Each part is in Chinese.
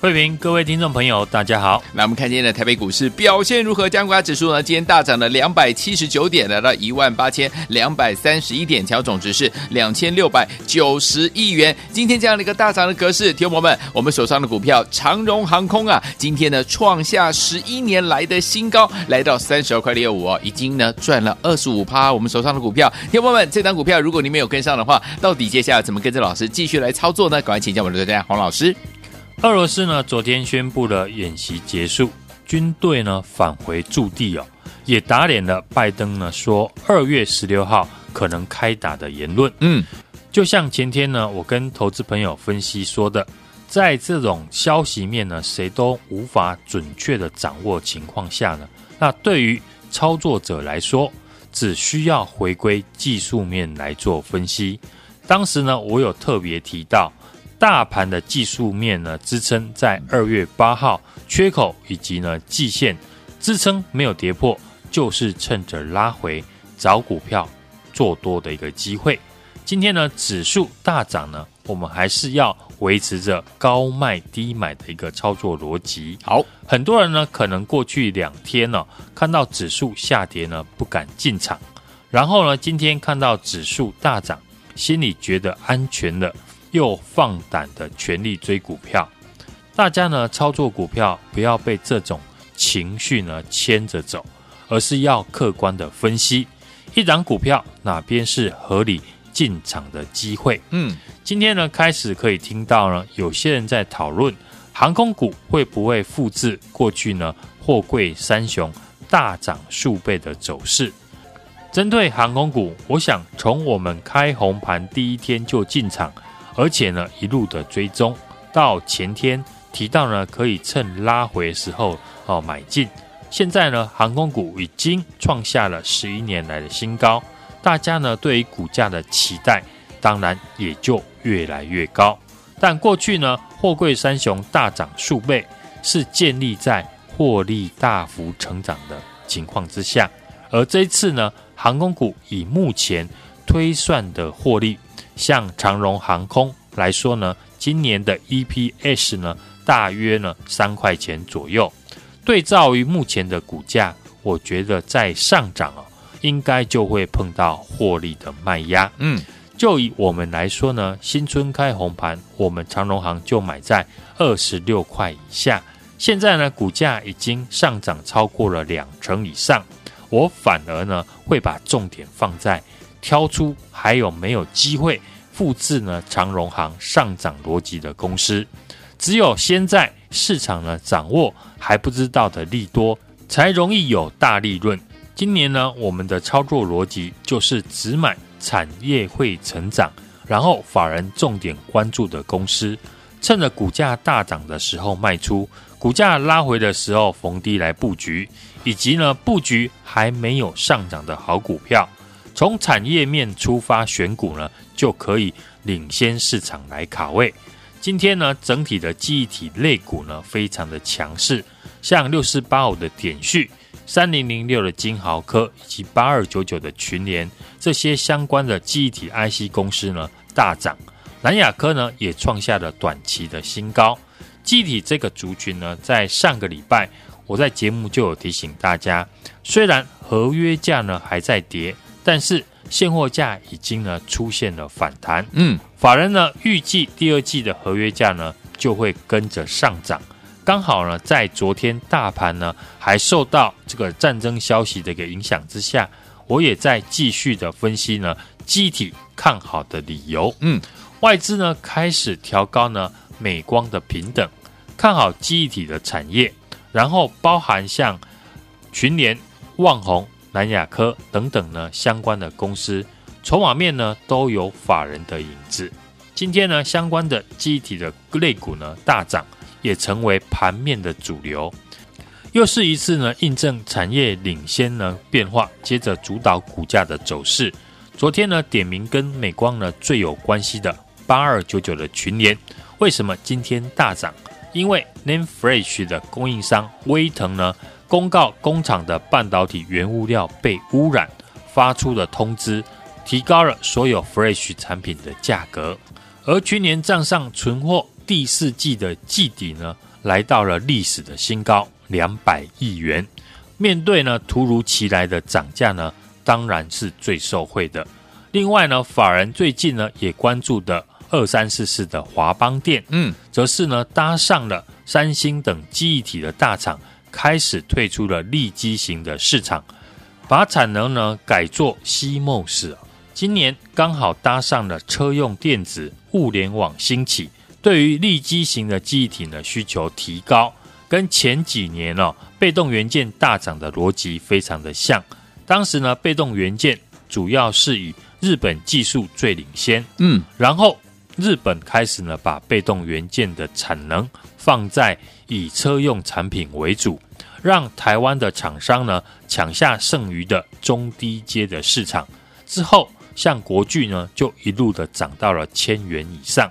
费平，各位听众朋友大家好。那我们看今天的台北股市表现如何？加权指数呢今天大涨了两百七十九点，来到一万八千两百三十一点，调总值是两千六百九十亿元。今天这样的一个大涨的格式，听众朋友们，我们手上的股票长荣航空啊，今天呢创下十一年来的新高，来到三十二块六五哦，已经呢赚了二十五趴。我们手上的股票，听众朋友们，这档股票如果你没有跟上的话，到底接下来怎么跟着老师继续来操作呢？赶快请教我们的专家黄老师。俄罗斯呢昨天宣布了演习结束，军队呢返回驻地哦，也打脸了拜登呢说二月十六号可能开打的言论。嗯，就像前天呢我跟投资朋友分析说的。在这种消息面呢，谁都无法准确的掌握情况下呢，那对于操作者来说，只需要回归技术面来做分析。当时呢，我有特别提到，大盘的技术面呢支撑在二月八号缺口以及呢季线支撑没有跌破，就是趁着拉回找股票做多的一个机会。今天呢，指数大涨呢，我们还是要。维持着高卖低买的一个操作逻辑。好，很多人呢可能过去两天呢、哦、看到指数下跌呢不敢进场，然后呢今天看到指数大涨，心里觉得安全了，又放胆的全力追股票。大家呢操作股票不要被这种情绪呢牵着走，而是要客观的分析一档股票哪边是合理进场的机会。嗯。今天呢，开始可以听到呢，有些人在讨论航空股会不会复制过去呢货柜三雄大涨数倍的走势。针对航空股，我想从我们开红盘第一天就进场，而且呢一路的追踪，到前天提到呢可以趁拉回时候哦买进。现在呢航空股已经创下了十一年来的新高，大家呢对于股价的期待。当然也就越来越高，但过去呢，货柜三雄大涨数倍，是建立在获利大幅成长的情况之下，而这一次呢，航空股以目前推算的获利，像长荣航空来说呢，今年的 EPS 呢，大约呢三块钱左右，对照于目前的股价，我觉得在上涨哦，应该就会碰到获利的卖压，嗯。就以我们来说呢，新春开红盘，我们长荣行就买在二十六块以下。现在呢，股价已经上涨超过了两成以上。我反而呢，会把重点放在挑出还有没有机会复制呢长荣行上涨逻辑的公司。只有先在市场呢掌握还不知道的利多，才容易有大利润。今年呢，我们的操作逻辑就是只买。产业会成长，然后法人重点关注的公司，趁着股价大涨的时候卖出，股价拉回的时候逢低来布局，以及呢布局还没有上涨的好股票，从产业面出发选股呢，就可以领先市场来卡位。今天呢，整体的记忆体类股呢非常的强势，像六四八五的点序。三零零六的金豪科以及八二九九的群联，这些相关的记忆体 IC 公司呢大涨，南亚科呢也创下了短期的新高。记忆体这个族群呢，在上个礼拜我在节目就有提醒大家，虽然合约价呢还在跌，但是现货价已经呢出现了反弹。嗯，法人呢预计第二季的合约价呢就会跟着上涨。刚好呢，在昨天大盘呢还受到这个战争消息的一个影响之下，我也在继续的分析呢，记忆体看好的理由。嗯，外资呢开始调高呢美光的平等，看好记忆体的产业，然后包含像群联、旺宏、南亚科等等呢相关的公司，筹码面呢都有法人的影子。今天呢相关的记忆体的类股呢大涨，也成为盘面的主流。又是一次呢印证产业领先呢变化，接着主导股价的走势。昨天呢点名跟美光呢最有关系的八二九九的群联，为什么今天大涨？因为 NAND Flash 的供应商威腾呢公告工厂的半导体原物料被污染，发出了通知，提高了所有 Fresh 产品的价格。而去年账上存货第四季的季底呢，来到了历史的新高两百亿元。面对呢突如其来的涨价呢，当然是最受惠的。另外呢，法人最近呢也关注的。二三四四的华邦电，嗯，则是呢搭上了三星等记忆体的大厂，开始退出了利基型的市场，把产能呢改做 CMOS。今年刚好搭上了车用电子、物联网兴起，对于利基型的记忆体呢需求提高，跟前几年哦被动元件大涨的逻辑非常的像。当时呢被动元件主要是以日本技术最领先，嗯，然后。日本开始呢，把被动元件的产能放在以车用产品为主，让台湾的厂商呢抢下剩余的中低阶的市场。之后，像国巨呢，就一路的涨到了千元以上。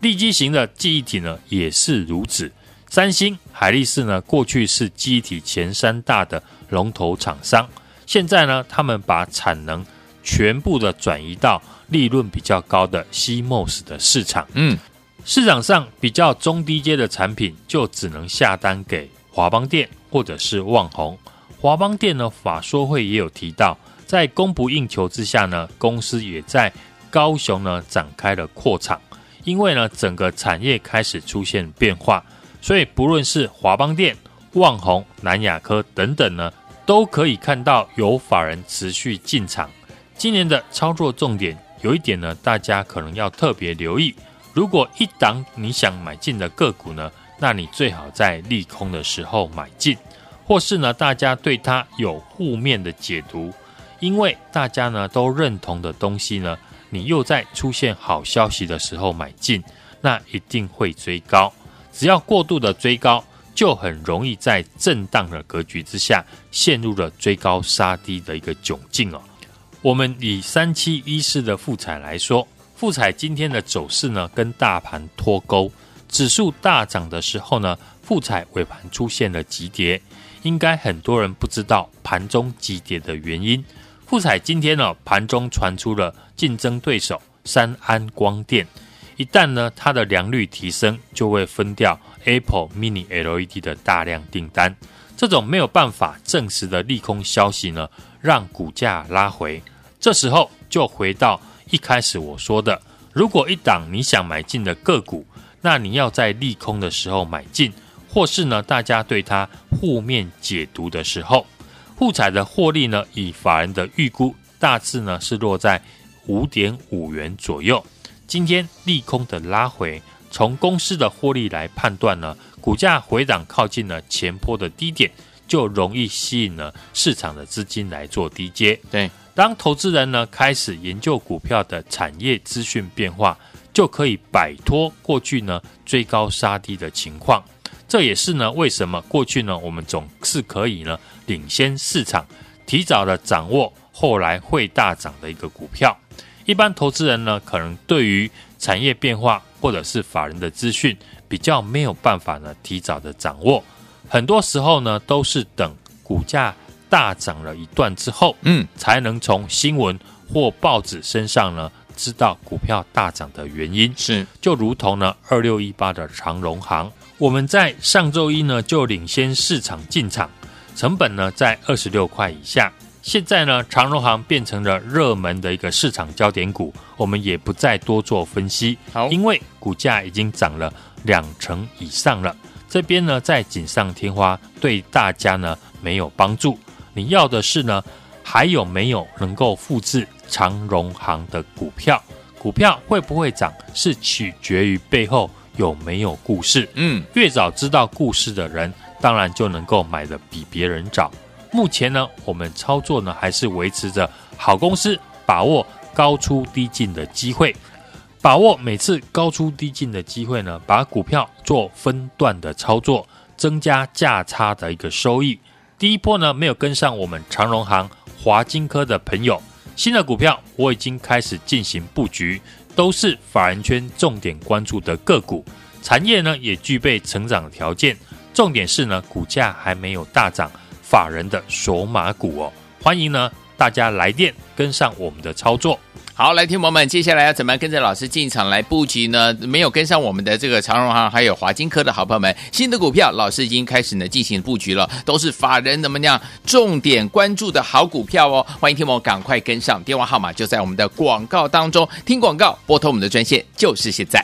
利基型的记忆体呢，也是如此。三星、海力士呢，过去是记忆体前三大的龙头厂商，现在呢，他们把产能全部的转移到。利润比较高的 CMOS 的市场，嗯，市场上比较中低阶的产品就只能下单给华邦电或者是旺宏。华邦电呢，法说会也有提到，在供不应求之下呢，公司也在高雄呢展开了扩厂，因为呢整个产业开始出现变化，所以不论是华邦电、旺宏、南亚科等等呢，都可以看到有法人持续进场。今年的操作重点。有一点呢，大家可能要特别留意。如果一档你想买进的个股呢，那你最好在利空的时候买进，或是呢，大家对它有负面的解读，因为大家呢都认同的东西呢，你又在出现好消息的时候买进，那一定会追高。只要过度的追高，就很容易在震荡的格局之下，陷入了追高杀低的一个窘境哦。我们以三七一四的复彩来说，富彩今天的走势呢，跟大盘脱钩，指数大涨的时候呢，富彩尾盘出现了急跌，应该很多人不知道盘中急跌的原因。富彩今天呢，盘中传出了竞争对手三安光电，一旦呢它的良率提升，就会分掉 Apple Mini LED 的大量订单，这种没有办法证实的利空消息呢，让股价拉回。这时候就回到一开始我说的，如果一档你想买进的个股，那你要在利空的时候买进，或是呢大家对它负面解读的时候，沪彩的获利呢，以法人的预估大致呢是落在五点五元左右。今天利空的拉回，从公司的获利来判断呢，股价回档靠近了前波的低点，就容易吸引了市场的资金来做低接。对。当投资人呢开始研究股票的产业资讯变化，就可以摆脱过去呢追高杀低的情况。这也是呢为什么过去呢我们总是可以呢领先市场，提早的掌握后来会大涨的一个股票。一般投资人呢可能对于产业变化或者是法人的资讯比较没有办法呢提早的掌握，很多时候呢都是等股价。大涨了一段之后，嗯，才能从新闻或报纸身上呢知道股票大涨的原因。是，就如同呢二六一八的长荣行，我们在上周一呢就领先市场进场，成本呢在二十六块以下。现在呢长荣行变成了热门的一个市场焦点股，我们也不再多做分析。好，因为股价已经涨了两成以上了，这边呢再锦上添花，对大家呢没有帮助。你要的是呢，还有没有能够复制长荣行的股票？股票会不会涨，是取决于背后有没有故事。嗯，越早知道故事的人，当然就能够买的比别人早。目前呢，我们操作呢还是维持着好公司，把握高出低进的机会，把握每次高出低进的机会呢，把股票做分段的操作，增加价差的一个收益。第一波呢，没有跟上我们长荣行、华金科的朋友，新的股票我已经开始进行布局，都是法人圈重点关注的个股，产业呢也具备成长条件，重点是呢股价还没有大涨。法人的索马股哦，欢迎呢大家来电跟上我们的操作。好，来，听友们，接下来要怎么样跟着老师进场来布局呢？没有跟上我们的这个长荣行还有华金科的好朋友们，新的股票老师已经开始呢进行布局了，都是法人怎么样重点关注的好股票哦。欢迎听友赶快跟上，电话号码就在我们的广告当中，听广告拨通我们的专线就是现在。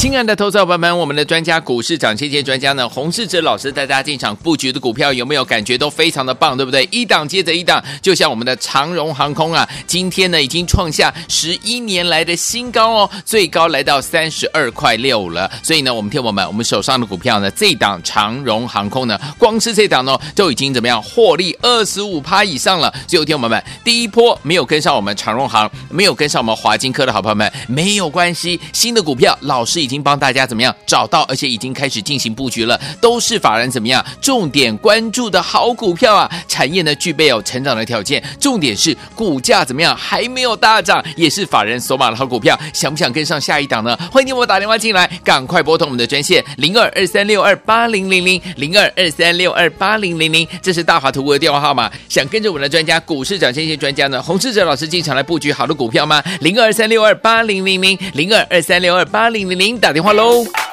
亲爱的投资者朋友们，我们的专家股市涨先机专家呢，洪世哲老师带大家进场布局的股票有没有感觉都非常的棒，对不对？一档接着一档，就像我们的长荣航空啊，今天呢已经创下十一年来的新高哦，最高来到三十二块六了。所以呢，我们听我们，我们手上的股票呢，这档长荣航空呢，光是这档呢，就已经怎么样获利二十五趴以上了。所以，听我们，第一波没有跟上我们长荣航，没有跟上我们华金科的好朋友们，没有关系，新的股票老师已已经。帮大家怎么样找到，而且已经开始进行布局了，都是法人怎么样重点关注的好股票啊！产业呢具备有成长的条件，重点是股价怎么样还没有大涨，也是法人索码的好股票，想不想跟上下一档呢？欢迎你我打电话进来，赶快拨通我们的专线零二二三六二八零零零零二二三六二八零零零，这是大华图的电话号码。想跟着我们的专家股市涨先机专家呢，洪士哲老师进场来布局好的股票吗？零二三六二八零零零零二二三六二八零零零打。电话喽。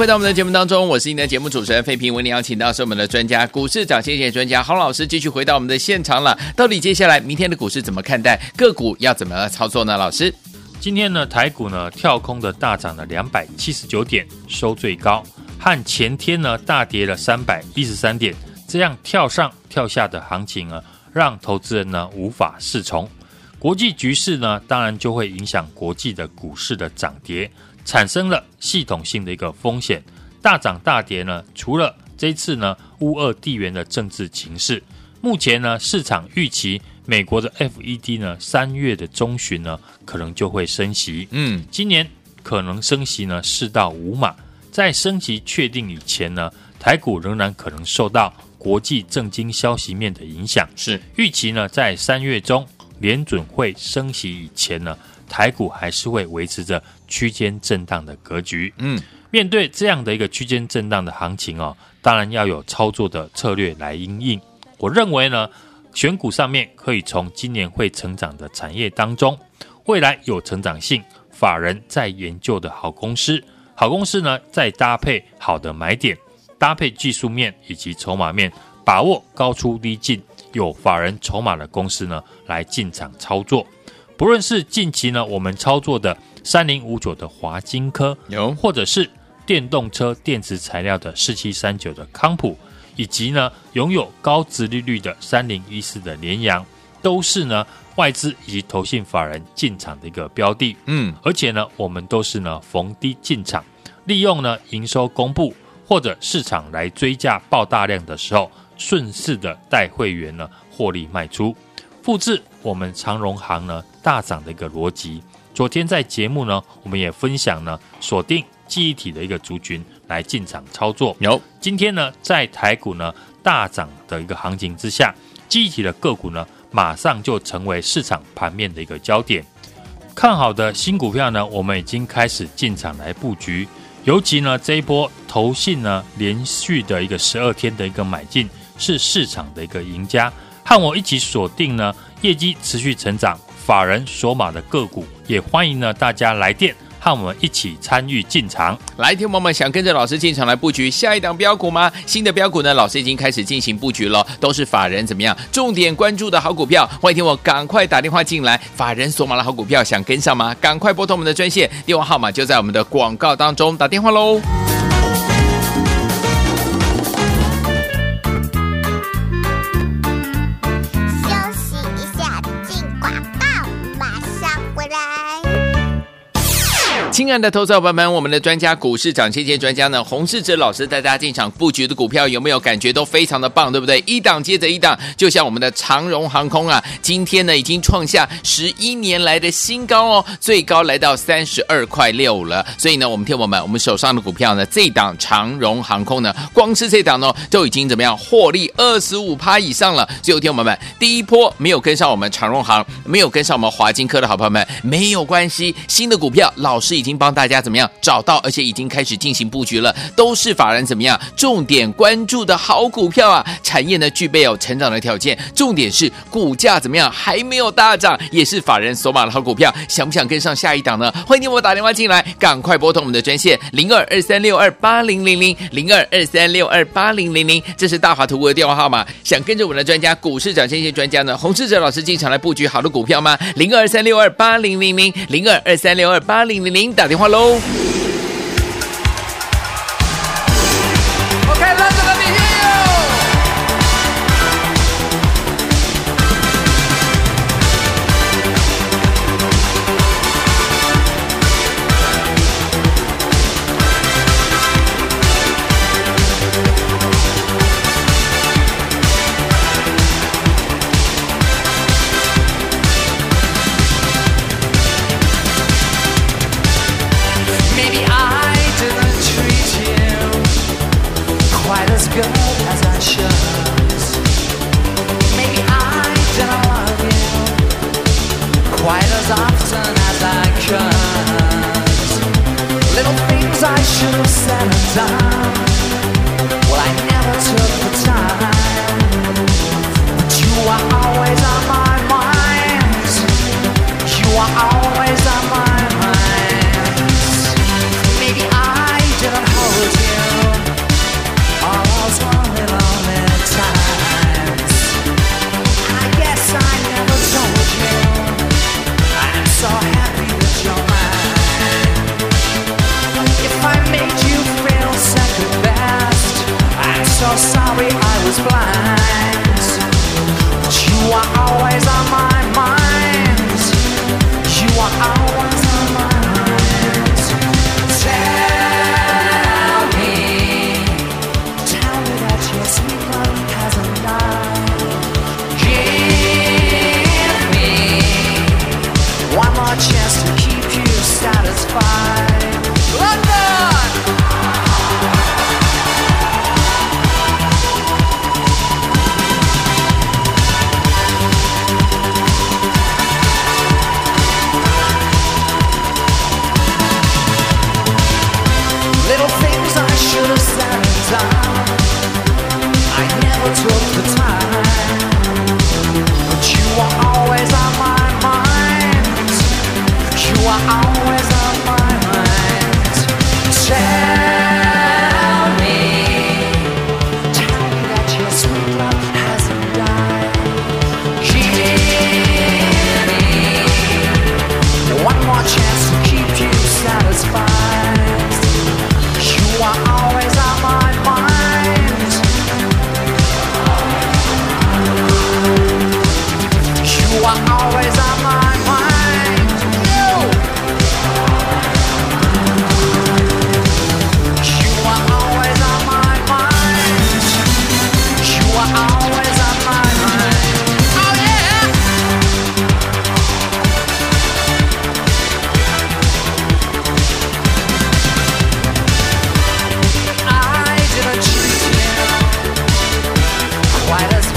回到我们的节目当中，我是您的节目主持人费平。为您邀请到是我们的专家，股市涨先机专家洪老师，继续回到我们的现场了。到底接下来明天的股市怎么看待？个股要怎么操作呢？老师，今天呢，台股呢跳空的大涨了两百七十九点，收最高，和前天呢大跌了三百一十三点，这样跳上跳下的行情呢，让投资人呢无法适从。国际局势呢，当然就会影响国际的股市的涨跌。产生了系统性的一个风险，大涨大跌呢？除了这一次呢，乌俄地缘的政治情势，目前呢，市场预期美国的 FED 呢，三月的中旬呢，可能就会升息。嗯，今年可能升息呢四到五码，在升息确定以前呢，台股仍然可能受到国际政经消息面的影响。是预期呢，在三月中联准会升息以前呢，台股还是会维持着区间震荡的格局。嗯，面对这样的一个区间震荡的行情哦，当然要有操作的策略来应应。我认为呢，选股上面可以从今年会成长的产业当中，未来有成长性、法人在研究的好公司，好公司呢，再搭配好的买点，搭配技术面以及筹码面，把握高出低进、有法人筹码的公司呢，来进场操作。不论是近期呢，我们操作的三零五九的华金科，有，或者是电动车电池材料的四七三九的康普，以及呢拥有高值利率的三零一四的联阳，都是呢外资以及投信法人进场的一个标的。嗯，而且呢，我们都是呢逢低进场，利用呢营收公布或者市场来追价爆大量的时候，顺势的带会员呢获利卖出，复制我们长荣行呢。大涨的一个逻辑。昨天在节目呢，我们也分享呢，锁定记忆体的一个族群来进场操作。有今天呢，在台股呢大涨的一个行情之下，记忆体的个股呢，马上就成为市场盘面的一个焦点。看好的新股票呢，我们已经开始进场来布局。尤其呢，这一波投信呢连续的一个十二天的一个买进，是市场的一个赢家。和我一起锁定呢，业绩持续成长。法人索马的个股，也欢迎呢大家来电和我们一起参与进场。来，听友们想跟着老师进场来布局下一档标股吗？新的标股呢，老师已经开始进行布局了，都是法人怎么样重点关注的好股票。欢迎听我赶快打电话进来，法人索马的好股票想跟上吗？赶快拨通我们的专线，电话号码就在我们的广告当中，打电话喽。亲爱的投资伙伴们，我们的专家股市涨跌专家呢，洪世哲老师带大家进场布局的股票有没有感觉都非常的棒，对不对？一档接着一档，就像我们的长荣航空啊，今天呢已经创下十一年来的新高哦，最高来到三十二块六了。所以呢，我们听我们我们手上的股票呢，这档长荣航空呢，光是这档呢，都已经怎么样获利二十五趴以上了。所以听我们，第一波没有跟上我们长荣航，没有跟上我们华金科的好朋友们，没有关系，新的股票老师已经。帮大家怎么样找到，而且已经开始进行布局了，都是法人怎么样重点关注的好股票啊！产业呢具备有成长的条件，重点是股价怎么样还没有大涨，也是法人锁码的好股票，想不想跟上下一档呢？欢迎你我打电话进来，赶快拨通我们的专线零二二三六二八零零零零二二三六二八零零零，这是大华图的电话号码。想跟着我们的专家股市涨先机专家呢，洪志哲老师进场来布局好的股票吗？零二三六二八零零零零二二三六二八零零零。打电话喽。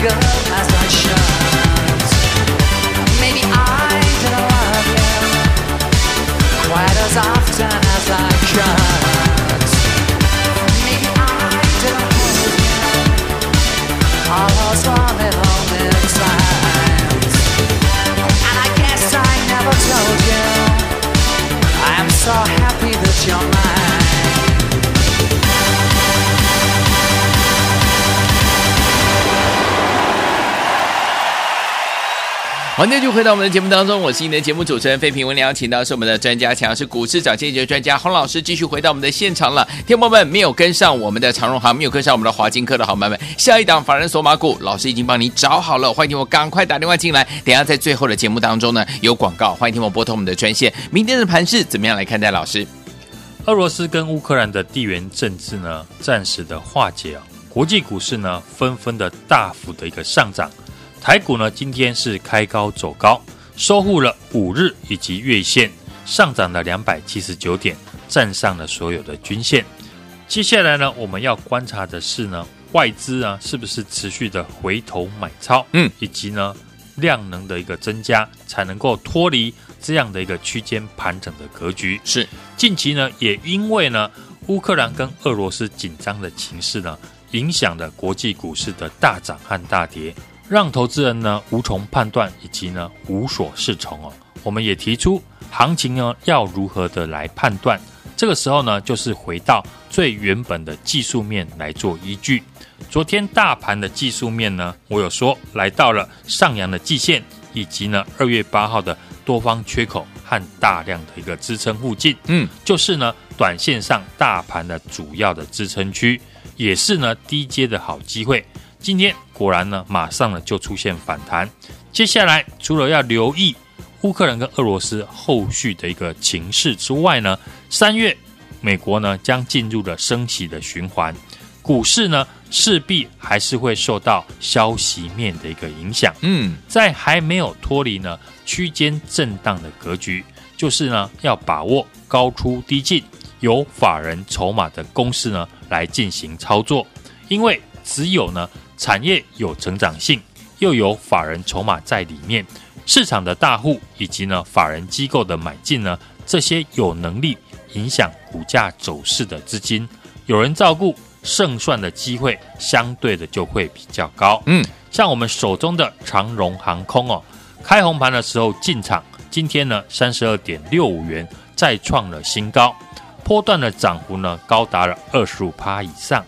girl. I 好，那就回到我们的节目当中，我是你的节目主持人费平。我们邀请到是我们的专家，强是股市涨跌幅专家洪老师，继续回到我们的现场了。听众们没有跟上我们的长荣行，没有跟上我们的华金科的好朋友们，下一档法人索马股，老师已经帮你找好了，欢迎听我赶快打电话进来。等下在最后的节目当中呢，有广告，欢迎听我拨通我们的专线。明天的盘势怎么样来看待？老师，俄罗斯跟乌克兰的地缘政治呢，暂时的化解啊，国际股市呢，纷纷的大幅的一个上涨。台股呢，今天是开高走高，收复了五日以及月线，上涨了两百七十九点，站上了所有的均线。接下来呢，我们要观察的是呢，外资啊是不是持续的回头买超，嗯，以及呢量能的一个增加，才能够脱离这样的一个区间盘整的格局。是近期呢，也因为呢乌克兰跟俄罗斯紧张的情势呢，影响了国际股市的大涨和大跌。让投资人呢无从判断，以及呢无所适从哦。我们也提出行情呢要如何的来判断。这个时候呢，就是回到最原本的技术面来做依据。昨天大盘的技术面呢，我有说来到了上扬的季线，以及呢二月八号的多方缺口和大量的一个支撑附近，嗯，就是呢短线上大盘的主要的支撑区，也是呢低阶的好机会。今天果然呢，马上呢就出现反弹。接下来除了要留意乌克兰跟俄罗斯后续的一个情势之外呢，三月美国呢将进入了升息的循环，股市呢势必还是会受到消息面的一个影响。嗯，在还没有脱离呢区间震荡的格局，就是呢要把握高出低进、有法人筹码的公式呢来进行操作，因为只有呢。产业有成长性，又有法人筹码在里面，市场的大户以及呢法人机构的买进呢，这些有能力影响股价走势的资金，有人照顾，胜算的机会相对的就会比较高。嗯，像我们手中的长荣航空哦，开红盘的时候进场，今天呢三十二点六五元再创了新高，波段的涨幅呢高达了二十五趴以上。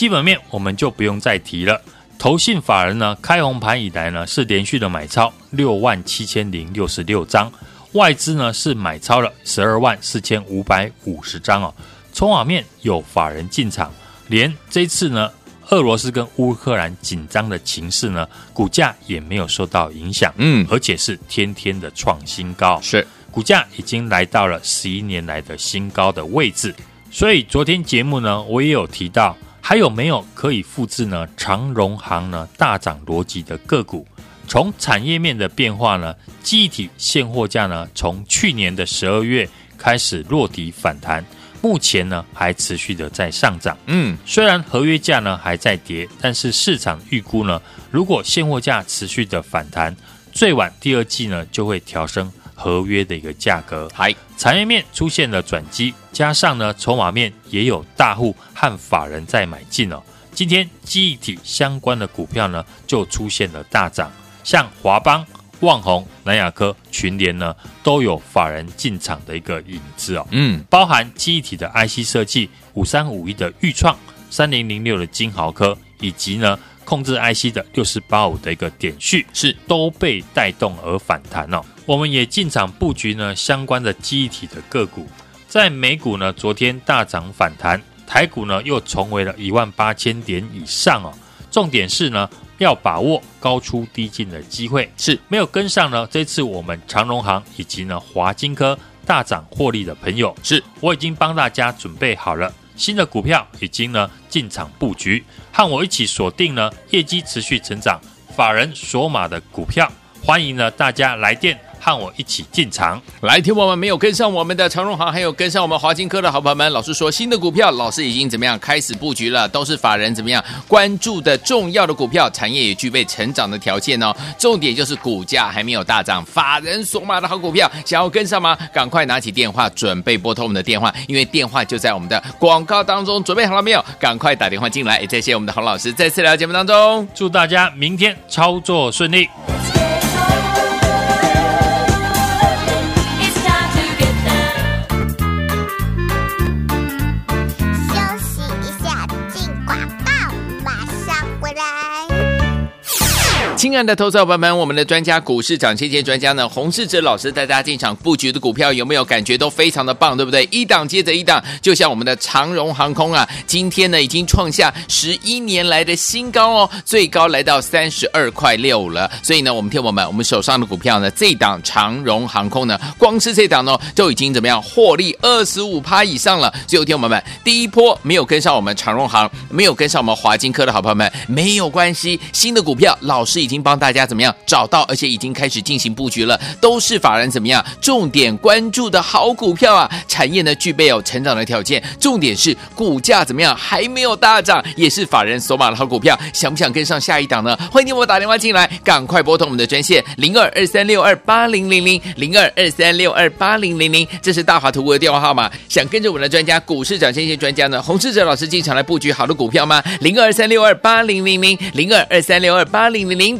基本面我们就不用再提了。投信法人呢，开红盘以来呢，是连续的买超六万七千零六十六张，外资呢是买超了十二万四千五百五十张哦。筹码面有法人进场，连这次呢，俄罗斯跟乌克兰紧张的情势呢，股价也没有受到影响，嗯，而且是天天的创新高，是股价已经来到了十一年来的新高的位置。所以昨天节目呢，我也有提到。还有没有可以复制呢？长荣行呢大涨逻辑的个股，从产业面的变化呢，记忆体现货价呢，从去年的十二月开始落底反弹，目前呢还持续的在上涨。嗯，虽然合约价呢还在跌，但是市场预估呢，如果现货价持续的反弹，最晚第二季呢就会调升。合约的一个价格，还产业面出现了转机，加上呢筹码面也有大户和法人在买进哦。今天记忆体相关的股票呢就出现了大涨，像华邦、旺宏、南亚科、群联呢都有法人进场的一个影子哦。嗯，包含记忆体的 IC 设计五三五一的钰创、三零零六的金豪科，以及呢。控制 IC 的六四八五的一个点序是都被带动而反弹哦。我们也进场布局呢相关的记忆体的个股，在美股呢昨天大涨反弹，台股呢又重回了一万八千点以上哦。重点是呢要把握高出低进的机会，是没有跟上呢。这次我们长荣航以及呢华金科大涨获利的朋友，是我已经帮大家准备好了。新的股票已经呢进场布局，和我一起锁定呢业绩持续成长、法人索码的股票。欢迎呢大家来电和我一起进场。来，听我们没有跟上我们的长荣行，还有跟上我们华金科的好朋友们，老师说新的股票，老师已经怎么样开始布局了，都是法人怎么样关注的重要的股票，产业也具备成长的条件哦。重点就是股价还没有大涨，法人所买的好股票，想要跟上吗？赶快拿起电话，准备拨通我们的电话，因为电话就在我们的广告当中。准备好了没有？赶快打电话进来。也谢谢我们的洪老师再次来到节目当中，祝大家明天操作顺利。亲爱的投资者朋友们，我们的专家股市涨先机专家呢，洪世哲老师带大家进场布局的股票有没有感觉都非常的棒，对不对？一档接着一档，就像我们的长荣航空啊，今天呢已经创下十一年来的新高哦，最高来到三十二块六了。所以呢，我们听我们我们手上的股票呢，这档长荣航空呢，光是这档呢，就已经怎么样获利二十五趴以上了。所以听我们第一波没有跟上我们长荣航，没有跟上我们华金科的好朋友们，没有关系，新的股票老师已已经帮大家怎么样找到，而且已经开始进行布局了，都是法人怎么样重点关注的好股票啊！产业呢具备有成长的条件，重点是股价怎么样还没有大涨，也是法人锁码的好股票，想不想跟上下一档呢？欢迎你我打电话进来，赶快拨通我们的专线零二二三六二八零零零零二二三六二八零零零，这是大华图的电话号码。想跟着我们的专家股市涨先机专家呢，洪士哲老师进场来布局好的股票吗？零二三六二八零零零零二二三六二八零零零。